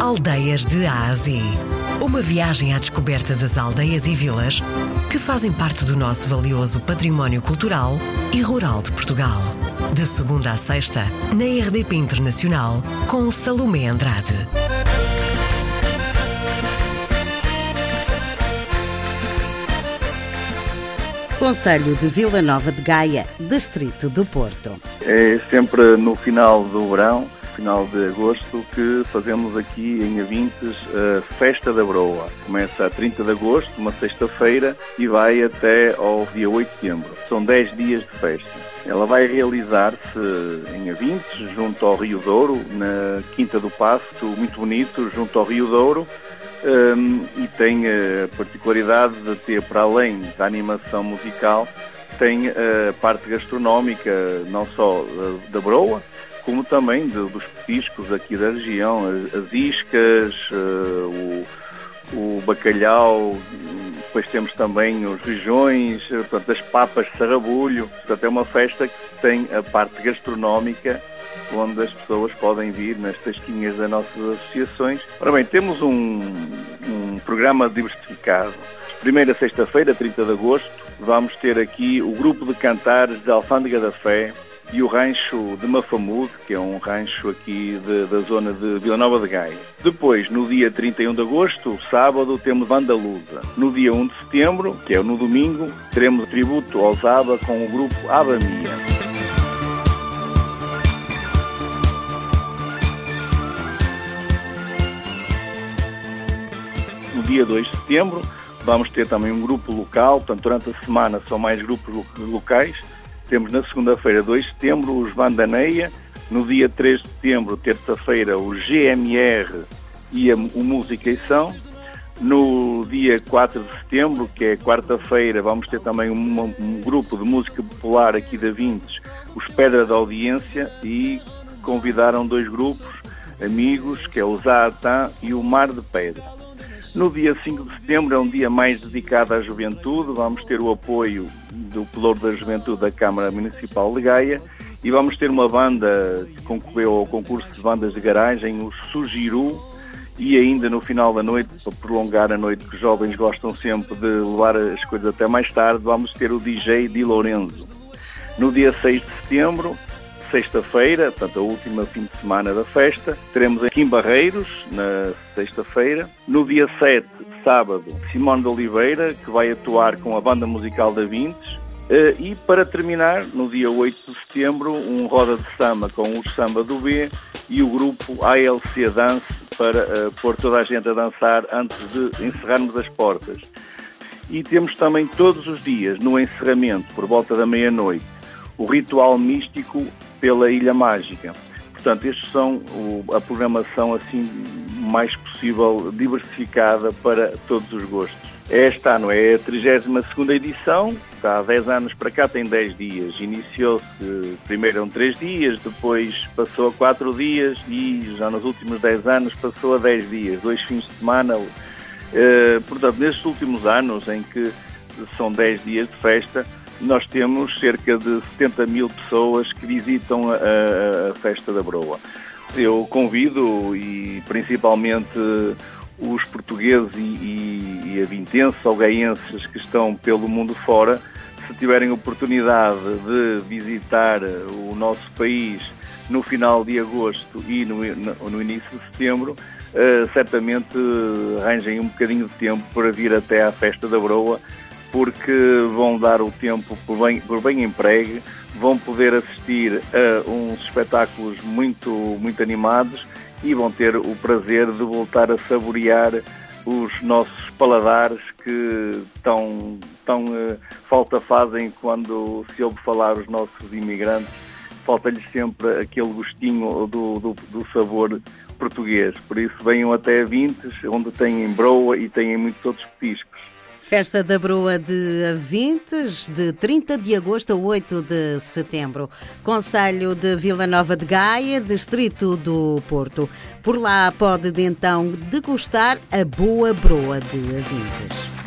Aldeias de Ásia. Uma viagem à descoberta das aldeias e vilas que fazem parte do nosso valioso património cultural e rural de Portugal. De segunda a sexta, na RDP Internacional, com Salomé Andrade. Conselho de Vila Nova de Gaia, Distrito do Porto. É sempre no final do verão final de agosto que fazemos aqui em Avintes a Festa da Broa. Começa a 30 de agosto, uma sexta-feira, e vai até ao dia 8 de setembro. São 10 dias de festa. Ela vai realizar-se em Avintes, junto ao Rio Douro, na Quinta do Pasto, muito bonito, junto ao Rio Douro. Um, e tem a particularidade de ter, para além da animação musical, tem a parte gastronómica, não só da Broa, como também de, dos petiscos aqui da região, as, as iscas, uh, o, o, bacalhau, depois temos também os regiões, portanto, as papas de sarrabulho. Portanto, é uma festa que tem a parte gastronómica onde as pessoas podem vir nas tasquinhas das nossas associações. Ora bem, temos um, um programa diversificado. Primeira sexta-feira, 30 de agosto, vamos ter aqui o grupo de cantares da Alfândega da Fé, e o rancho de Mafamude, que é um rancho aqui de, da zona de Vila Nova de Gaia. Depois, no dia 31 de agosto, sábado, temos Vandalusa. No dia 1 de setembro, que é no domingo, teremos tributo aos ABA com o grupo ABA Mia. No dia 2 de setembro, vamos ter também um grupo local, portanto, durante a semana são mais grupos locais, temos na segunda-feira, 2 de setembro, os Bandaneia. No dia 3 de setembro, terça-feira, o GMR e a, o Música e São. No dia 4 de setembro, que é quarta-feira, vamos ter também um, grupo de música popular aqui da Vintes, os Pedra da Audiência, e convidaram dois grupos amigos, que é o Zaatã e o Mar de Pedra. No dia 5 de setembro é um dia mais dedicado à juventude, vamos ter o apoio do Pelouro da Juventude da Câmara Municipal de Gaia e vamos ter uma banda que concorreu ao concurso de bandas de garagem, o Sugiru, e ainda no final da noite, para prolongar a noite, que os jovens gostam sempre de levar as coisas até mais tarde, vamos ter o DJ Di Lorenzo. No dia 6 de setembro, sexta-feira, portanto a última fim de semana da festa, teremos aqui em Barreiros, na sexta-feira. No dia 7, sábado, Simone de Oliveira, que vai atuar com a banda musical da Vintes. Eh, e para terminar, no dia 8 de setembro, um roda de samba com o samba do B e o grupo ALC Dance para uh, pôr toda a gente a dançar antes de encerrarmos as portas. E temos também todos os dias, no encerramento, por volta da meia-noite, o ritual místico pela Ilha Mágica. Portanto, estes são o, a programação assim mais possível diversificada para todos os gostos. Esta ano é a 32 edição, há 10 anos para cá, tem 10 dias. Iniciou-se primeiro eram 3 dias, depois passou a 4 dias e já nos últimos 10 anos passou a 10 dias, dois fins de semana. Uh, portanto, nestes últimos anos em que são 10 dias de festa, nós temos cerca de 70 mil pessoas que visitam a, a, Festa da Broa. Eu convido, e principalmente os portugueses e, e, e avintenses ou gaenses que estão pelo mundo fora, se tiverem oportunidade de visitar o nosso país no final de agosto e no, no início de setembro, uh, certamente arranjem um bocadinho de tempo para vir até à Festa da Broa porque vão dar o tempo por bem, por bem empregue, vão poder assistir a uns espetáculos muito, muito animados e vão ter o prazer de voltar a saborear os nossos paladares que tão, tão uh, falta fazem quando se ouve falar os nossos imigrantes. Falta-lhes sempre aquele gostinho do, do, do, sabor português. Por isso venham até Vintes, onde têm broa e têm muitos outros petiscos. Festa da Broa de Avintes, de 30 de agosto a 8 de setembro. Conselho de Vila Nova de Gaia, Distrito do Porto. Por lá pode então degustar a boa broa de Avintes.